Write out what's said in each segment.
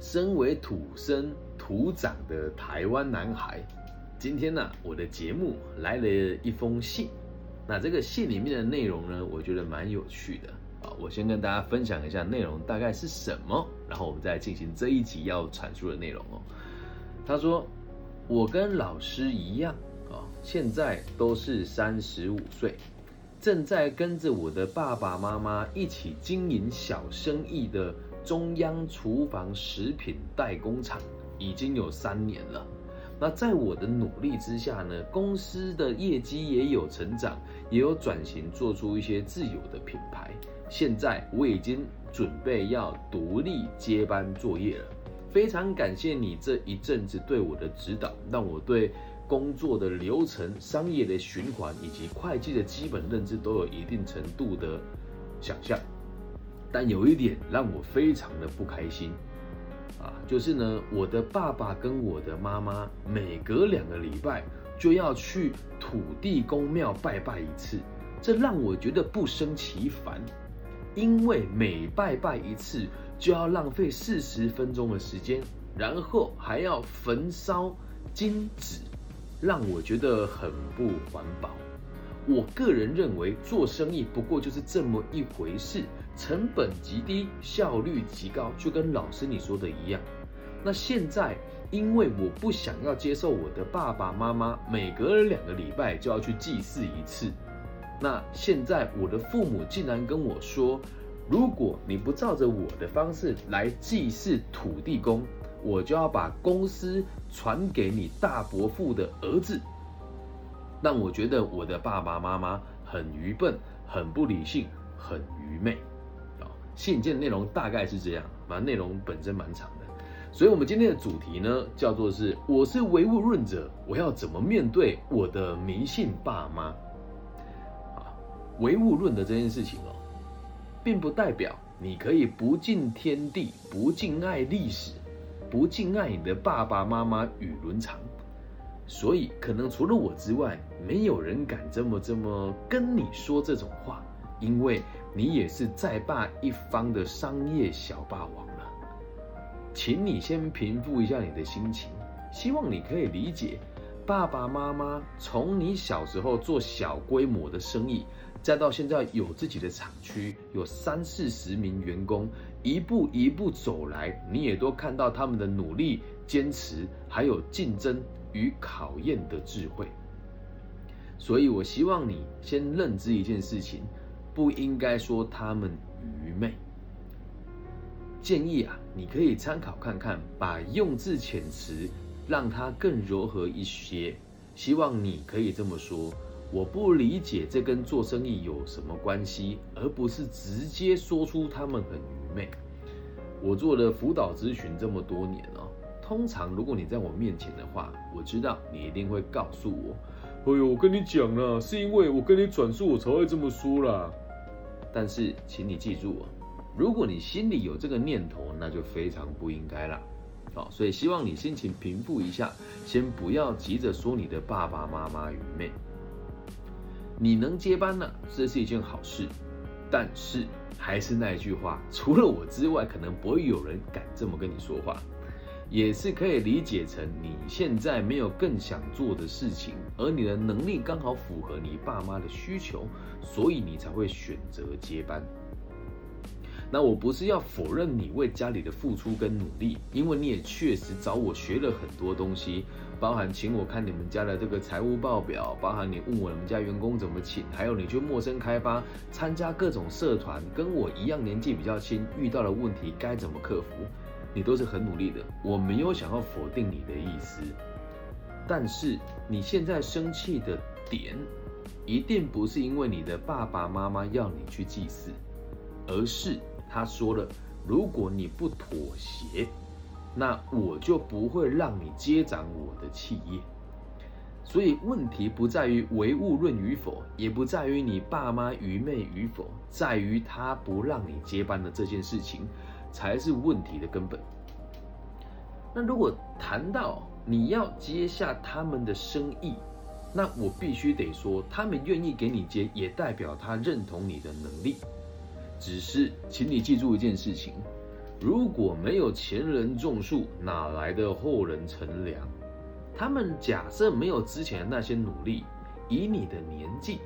身为土生土长的台湾男孩，今天呢，我的节目来了一封信。那这个信里面的内容呢，我觉得蛮有趣的啊。我先跟大家分享一下内容大概是什么，然后我们再进行这一集要阐述的内容哦。他说：“我跟老师一样啊，现在都是三十五岁，正在跟着我的爸爸妈妈一起经营小生意的。”中央厨房食品代工厂已经有三年了，那在我的努力之下呢，公司的业绩也有成长，也有转型，做出一些自有的品牌。现在我已经准备要独立接班作业了。非常感谢你这一阵子对我的指导，让我对工作的流程、商业的循环以及会计的基本认知都有一定程度的想象。但有一点让我非常的不开心，啊，就是呢，我的爸爸跟我的妈妈每隔两个礼拜就要去土地公庙拜拜一次，这让我觉得不胜其烦，因为每拜拜一次就要浪费四十分钟的时间，然后还要焚烧金纸，让我觉得很不环保。我个人认为，做生意不过就是这么一回事，成本极低，效率极高，就跟老师你说的一样。那现在，因为我不想要接受我的爸爸妈妈每隔两个礼拜就要去祭祀一次，那现在我的父母竟然跟我说，如果你不照着我的方式来祭祀土地公，我就要把公司传给你大伯父的儿子。让我觉得我的爸爸妈妈很愚笨、很不理性、很愚昧，信件内容大概是这样，反正内容本身蛮长的，所以我们今天的主题呢，叫做是我是唯物论者，我要怎么面对我的迷信爸妈？啊，唯物论的这件事情哦，并不代表你可以不敬天地、不敬爱历史、不敬爱你的爸爸妈妈与伦常。所以，可能除了我之外，没有人敢这么这么跟你说这种话，因为你也是在霸一方的商业小霸王了。请你先平复一下你的心情，希望你可以理解，爸爸妈妈从你小时候做小规模的生意，再到现在有自己的厂区，有三四十名员工，一步一步走来，你也都看到他们的努力、坚持，还有竞争。与考验的智慧，所以我希望你先认知一件事情，不应该说他们愚昧。建议啊，你可以参考看看，把用字遣词让它更柔和一些。希望你可以这么说：我不理解这跟做生意有什么关系，而不是直接说出他们很愚昧。我做了辅导咨询这么多年了。通常，如果你在我面前的话，我知道你一定会告诉我：“哎呦，我跟你讲了，是因为我跟你转述，我才会这么说啦。”但是，请你记住哦，如果你心里有这个念头，那就非常不应该了。好，所以希望你心情平复一下，先不要急着说你的爸爸妈妈愚昧。你能接班呢，这是一件好事。但是，还是那句话，除了我之外，可能不会有人敢这么跟你说话。也是可以理解成你现在没有更想做的事情，而你的能力刚好符合你爸妈的需求，所以你才会选择接班。那我不是要否认你为家里的付出跟努力，因为你也确实找我学了很多东西，包含请我看你们家的这个财务报表，包含你问我你们家员工怎么请，还有你去陌生开发参加各种社团，跟我一样年纪比较轻，遇到了问题该怎么克服。你都是很努力的，我没有想要否定你的意思，但是你现在生气的点，一定不是因为你的爸爸妈妈要你去祭祀，而是他说了，如果你不妥协，那我就不会让你接掌我的企业。所以问题不在于唯物论与否，也不在于你爸妈愚昧与否，在于他不让你接班的这件事情。才是问题的根本。那如果谈到你要接下他们的生意，那我必须得说，他们愿意给你接，也代表他认同你的能力。只是，请你记住一件事情：如果没有前人种树，哪来的后人乘凉？他们假设没有之前的那些努力，以你的年纪，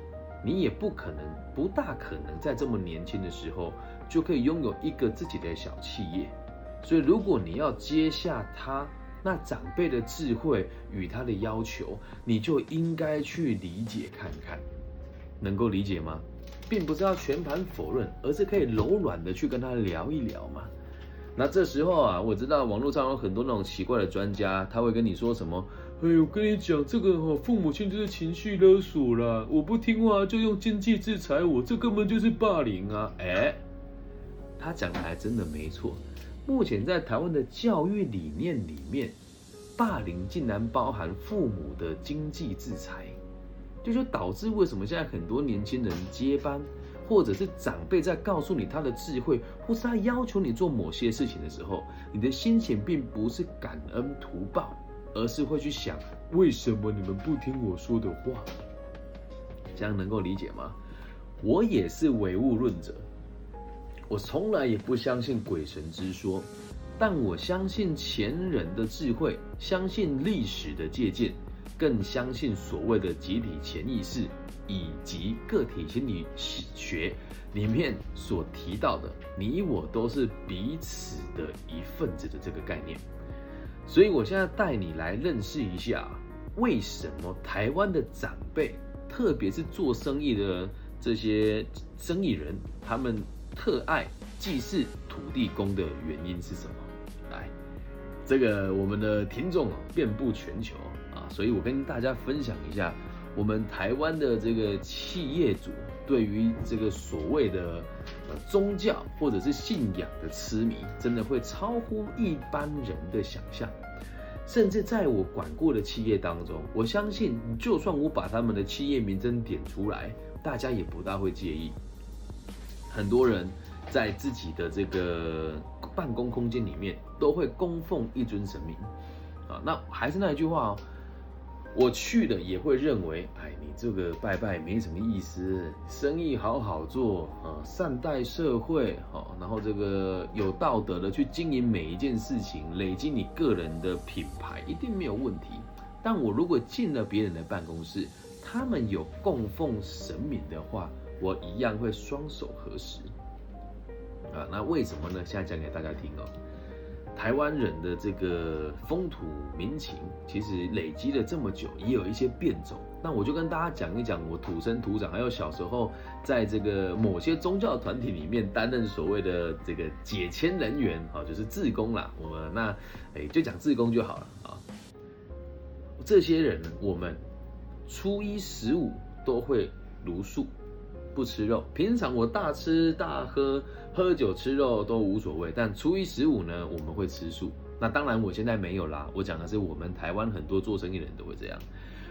你也不可能，不大可能在这么年轻的时候就可以拥有一个自己的小企业。所以，如果你要接下他那长辈的智慧与他的要求，你就应该去理解看看，能够理解吗？并不是要全盘否认，而是可以柔软的去跟他聊一聊嘛。那这时候啊，我知道网络上有很多那种奇怪的专家，他会跟你说什么？哎，我跟你讲，这个哈，父母亲就是情绪勒索啦，我不听话就用经济制裁我，这根本就是霸凌啊！哎，他讲的还真的没错。目前在台湾的教育理念里面，霸凌竟然包含父母的经济制裁，就就导致为什么现在很多年轻人接班，或者是长辈在告诉你他的智慧，或是他要求你做某些事情的时候，你的心情并不是感恩图报，而是会去想为什么你们不听我说的话？这样能够理解吗？我也是唯物论者。我从来也不相信鬼神之说，但我相信前人的智慧，相信历史的借鉴，更相信所谓的集体潜意识以及个体心理学里面所提到的“你我都是彼此的一份子”的这个概念。所以，我现在带你来认识一下，为什么台湾的长辈，特别是做生意的这些生意人，他们。特爱祭祀土地公的原因是什么？来，这个我们的听众啊遍布全球啊，所以我跟大家分享一下，我们台湾的这个企业主对于这个所谓的呃宗教或者是信仰的痴迷，真的会超乎一般人的想象。甚至在我管过的企业当中，我相信就算我把他们的企业名称点出来，大家也不大会介意。很多人在自己的这个办公空间里面都会供奉一尊神明，啊，那还是那一句话哦，我去的也会认为，哎，你这个拜拜没什么意思，生意好好做啊，善待社会，好，然后这个有道德的去经营每一件事情，累积你个人的品牌一定没有问题。但我如果进了别人的办公室，他们有供奉神明的话。我一样会双手合十啊，那为什么呢？现在讲给大家听哦。台湾人的这个风土民情，其实累积了这么久，也有一些变种。那我就跟大家讲一讲我土生土长，还有小时候在这个某些宗教团体里面担任所谓的这个解签人员啊，就是自工啦。我们那哎就讲自工就好了啊。这些人，我们初一十五都会如数。不吃肉，平常我大吃大喝，喝酒吃肉都无所谓。但初一十五呢，我们会吃素。那当然我现在没有啦，我讲的是我们台湾很多做生意的人都会这样。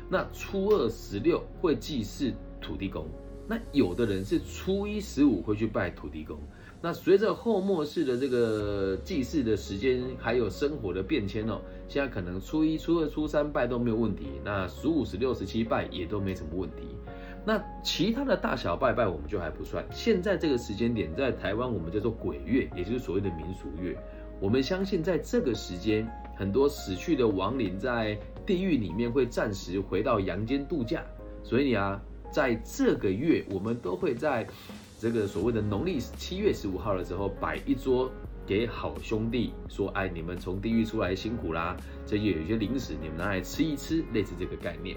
那初二十六会祭祀土地公，那有的人是初一十五会去拜土地公。那随着后末世的这个祭祀的时间，还有生活的变迁哦，现在可能初一、初二、初三拜都没有问题，那十五、十六、十七拜也都没什么问题。那其他的大小拜拜我们就还不算。现在这个时间点，在台湾我们叫做鬼月，也就是所谓的民俗月。我们相信在这个时间，很多死去的亡灵在地狱里面会暂时回到阳间度假。所以啊，在这个月，我们都会在这个所谓的农历七月十五号的时候摆一桌给好兄弟，说：“哎，你们从地狱出来辛苦啦，这也有一些零食，你们拿来吃一吃，类似这个概念。”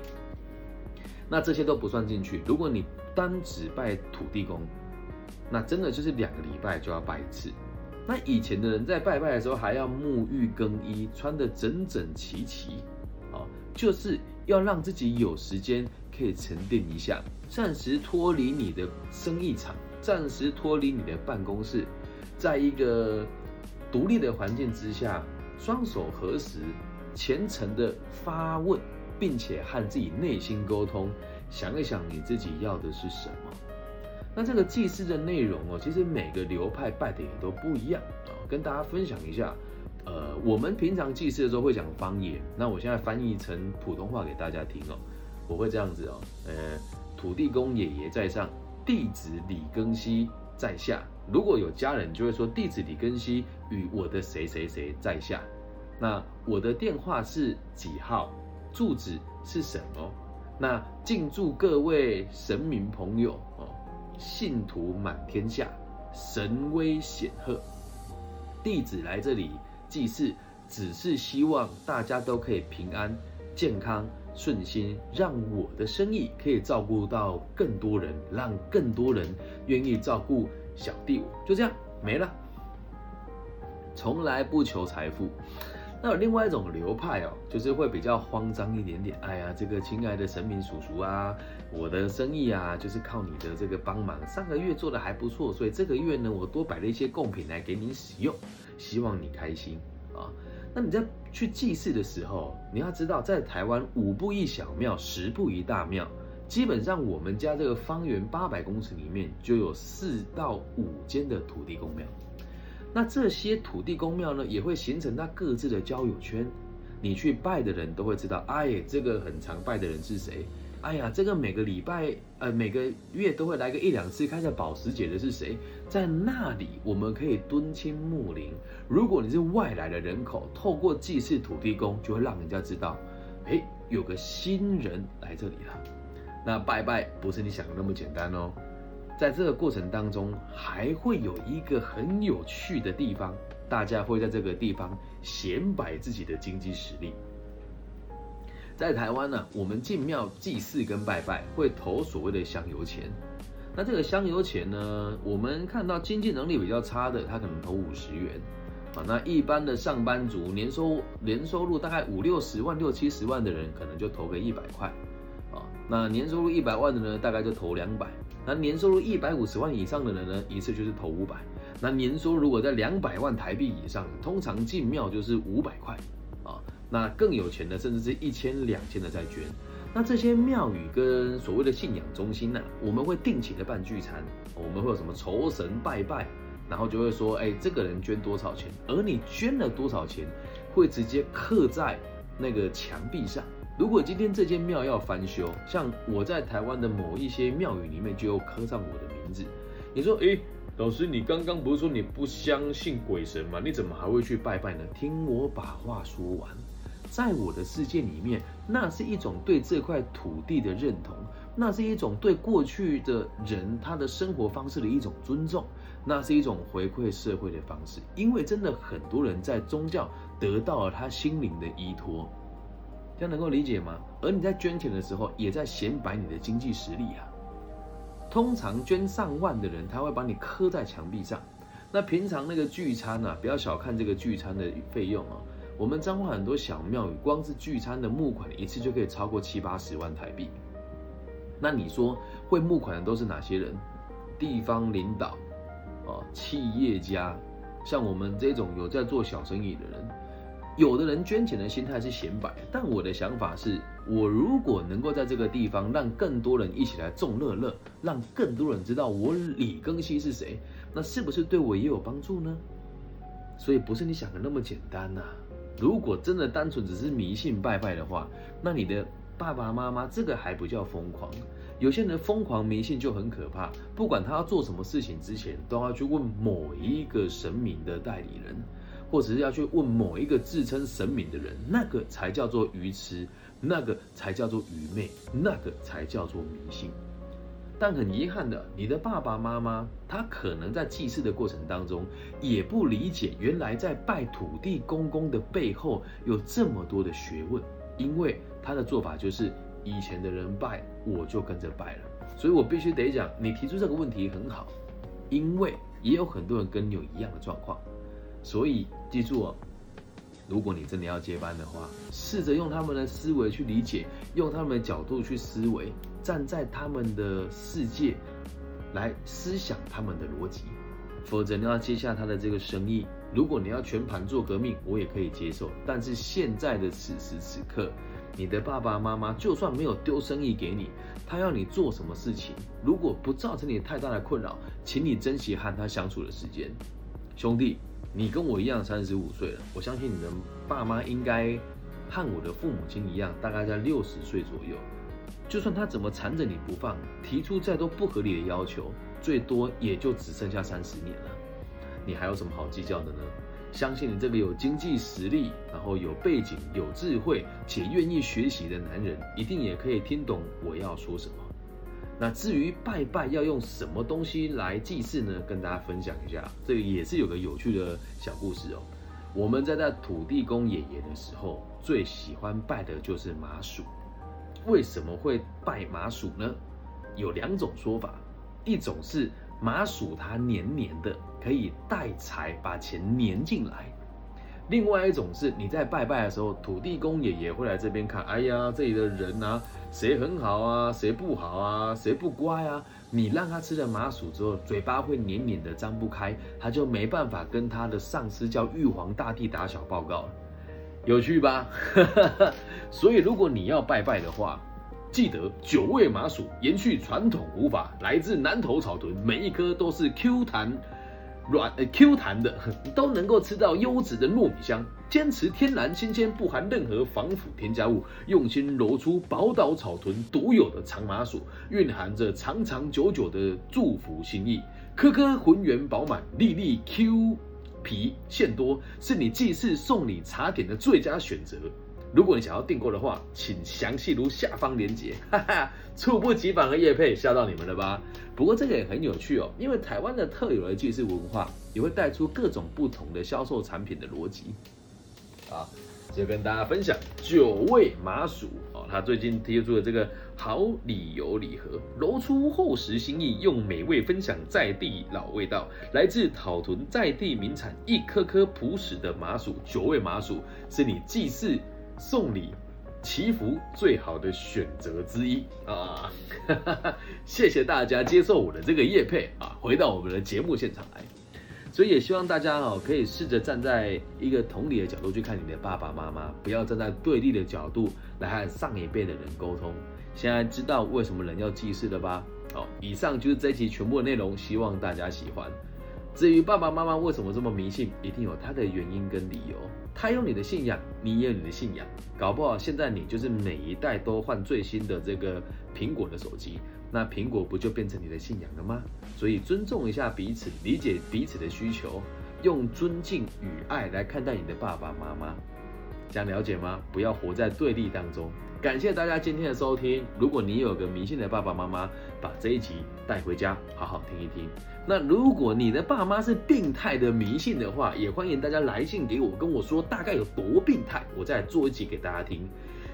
那这些都不算进去。如果你单只拜土地公，那真的就是两个礼拜就要拜一次。那以前的人在拜拜的时候还要沐浴更衣，穿得整整齐齐，啊，就是要让自己有时间可以沉淀一下，暂时脱离你的生意场，暂时脱离你的办公室，在一个独立的环境之下，双手合十，虔诚的发问。并且和自己内心沟通，想一想你自己要的是什么。那这个祭祀的内容哦，其实每个流派拜的也都不一样啊。跟大家分享一下，呃，我们平常祭祀的时候会讲方言，那我现在翻译成普通话给大家听哦。我会这样子哦，呃，土地公爷爷在上，弟子李庚希在下，如果有家人，就会说弟子李根熙与我的谁谁谁在下。那我的电话是几号？住址是什么？那敬祝各位神明朋友哦，信徒满天下，神威显赫。弟子来这里祭祀，只是希望大家都可以平安、健康、顺心，让我的生意可以照顾到更多人，让更多人愿意照顾小弟我。就这样没了，从来不求财富。那有另外一种流派哦，就是会比较慌张一点点。哎呀，这个亲爱的神明叔叔啊，我的生意啊，就是靠你的这个帮忙。上个月做的还不错，所以这个月呢，我多摆了一些贡品来给你使用，希望你开心啊。那你在去祭祀的时候，你要知道，在台湾五步一小庙，十步一大庙，基本上我们家这个方圆八百公尺里面就有四到五间的土地公庙。那这些土地公庙呢，也会形成它各自的交友圈。你去拜的人都会知道，哎，这个很常拜的人是谁？哎呀，这个每个礼拜呃每个月都会来个一两次开着保时捷的是谁？在那里我们可以敦亲睦邻。如果你是外来的人口，透过祭祀土地公，就会让人家知道，哎，有个新人来这里了。那拜拜不是你想的那么简单哦。在这个过程当中，还会有一个很有趣的地方，大家会在这个地方显摆自己的经济实力。在台湾呢，我们进庙祭祀跟拜拜会投所谓的香油钱。那这个香油钱呢，我们看到经济能力比较差的，他可能投五十元啊。那一般的上班族，年收年收入大概五六十万、六七十万的人，可能就投个一百块。那年收入一百万的呢，大概就投两百。那年收入一百五十万以上的人呢，一次就是投五百。那年收入如果在两百万台币以上，通常进庙就是五百块啊。那更有钱的，甚至是一千、两千的在捐。那这些庙宇跟所谓的信仰中心呢，我们会定期的办聚餐，我们会有什么酬神拜拜，然后就会说，哎，这个人捐多少钱，而你捐了多少钱，会直接刻在那个墙壁上。如果今天这间庙要翻修，像我在台湾的某一些庙宇里面就有刻上我的名字。你说，诶，老师，你刚刚不是说你不相信鬼神吗？你怎么还会去拜拜呢？听我把话说完，在我的世界里面，那是一种对这块土地的认同，那是一种对过去的人他的生活方式的一种尊重，那是一种回馈社会的方式。因为真的很多人在宗教得到了他心灵的依托。这样能够理解吗？而你在捐钱的时候，也在显摆你的经济实力啊。通常捐上万的人，他会把你刻在墙壁上。那平常那个聚餐呢，不要小看这个聚餐的费用啊。我们彰化很多小庙宇，光是聚餐的募款一次就可以超过七八十万台币。那你说会募款的都是哪些人？地方领导，哦，企业家，像我们这种有在做小生意的人。有的人捐钱的心态是显摆，但我的想法是，我如果能够在这个地方让更多人一起来众乐乐，让更多人知道我李庚希是谁，那是不是对我也有帮助呢？所以不是你想的那么简单呐。如果真的单纯只是迷信拜拜的话，那你的爸爸妈妈这个还不叫疯狂。有些人疯狂迷信就很可怕，不管他要做什么事情之前，都要去问某一个神明的代理人。或者是要去问某一个自称神明的人，那个才叫做愚痴，那个才叫做愚昧，那个才叫做迷信。但很遗憾的，你的爸爸妈妈他可能在祭祀的过程当中，也不理解原来在拜土地公公的背后有这么多的学问，因为他的做法就是以前的人拜，我就跟着拜了。所以我必须得讲，你提出这个问题很好，因为也有很多人跟你有一样的状况。所以记住哦，如果你真的要接班的话，试着用他们的思维去理解，用他们的角度去思维，站在他们的世界来思想他们的逻辑。否则你要接下他的这个生意，如果你要全盘做革命，我也可以接受。但是现在的此时此刻，你的爸爸妈妈就算没有丢生意给你，他要你做什么事情，如果不造成你太大的困扰，请你珍惜和他相处的时间，兄弟。你跟我一样三十五岁了，我相信你的爸妈应该和我的父母亲一样，大概在六十岁左右。就算他怎么缠着你不放，提出再多不合理的要求，最多也就只剩下三十年了，你还有什么好计较的呢？相信你这个有经济实力，然后有背景、有智慧且愿意学习的男人，一定也可以听懂我要说什么。那至于拜拜要用什么东西来祭祀呢？跟大家分享一下，这个也是有个有趣的小故事哦。我们在在土地公爷爷的时候，最喜欢拜的就是麻薯。为什么会拜麻薯呢？有两种说法，一种是麻薯它黏黏的，可以带财，把钱黏进来。另外一种是，你在拜拜的时候，土地公爷爷会来这边看，哎呀，这里的人啊，谁很好啊，谁不好啊，谁不乖啊？你让他吃了麻薯之后，嘴巴会黏黏的，张不开，他就没办法跟他的上司叫玉皇大帝打小报告了，有趣吧？所以如果你要拜拜的话，记得九味麻薯延续传统古法，来自南投草屯，每一颗都是 Q 弹。软呃 Q 弹的，都能够吃到优质的糯米香。坚持天然新鲜，不含任何防腐添加物，用心揉出宝岛草屯独有的长麻薯，蕴含着长长久久的祝福心意。颗颗浑圆饱满，粒粒 Q 皮馅多，是你祭祀送礼茶点的最佳选择。如果你想要订购的话，请详细如下方链接。哈哈，猝不及防的叶配吓到你们了吧？不过这个也很有趣哦，因为台湾的特有的祭祀文化，也会带出各种不同的销售产品的逻辑。啊，就跟大家分享九味麻薯哦，他最近贴出了这个好礼由礼盒，揉出厚实心意，用美味分享在地老味道，来自草屯在地名产，一颗颗朴实的麻薯，九味麻薯是你祭祀。送礼、祈福最好的选择之一啊！谢谢大家接受我的这个叶配啊！回到我们的节目现场来，所以也希望大家哦，可以试着站在一个同理的角度去看你的爸爸妈妈，不要站在对立的角度来和上一辈的人沟通。现在知道为什么人要祭祀了吧？好，以上就是这一集全部的内容，希望大家喜欢。至于爸爸妈妈为什么这么迷信，一定有他的原因跟理由。他有你的信仰，你也有你的信仰，搞不好现在你就是每一代都换最新的这个苹果的手机，那苹果不就变成你的信仰了吗？所以尊重一下彼此，理解彼此的需求，用尊敬与爱来看待你的爸爸妈妈，想了解吗？不要活在对立当中。感谢大家今天的收听。如果你有个迷信的爸爸妈妈，把这一集带回家，好好听一听。那如果你的爸妈是病态的迷信的话，也欢迎大家来信给我，跟我说大概有多病态，我再做一集给大家听。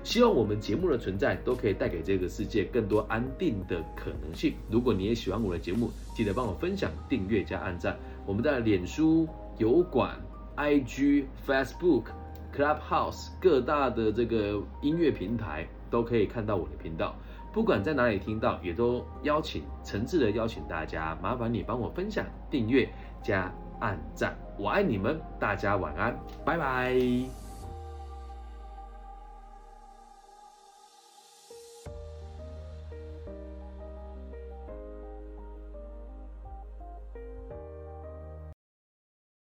希望我们节目的存在都可以带给这个世界更多安定的可能性。如果你也喜欢我的节目，记得帮我分享、订阅加按赞。我们在脸书、油管、IG、Facebook。Clubhouse 各大的这个音乐平台都可以看到我的频道，不管在哪里听到，也都邀请诚挚的邀请大家，麻烦你帮我分享、订阅加按赞，我爱你们，大家晚安，拜拜。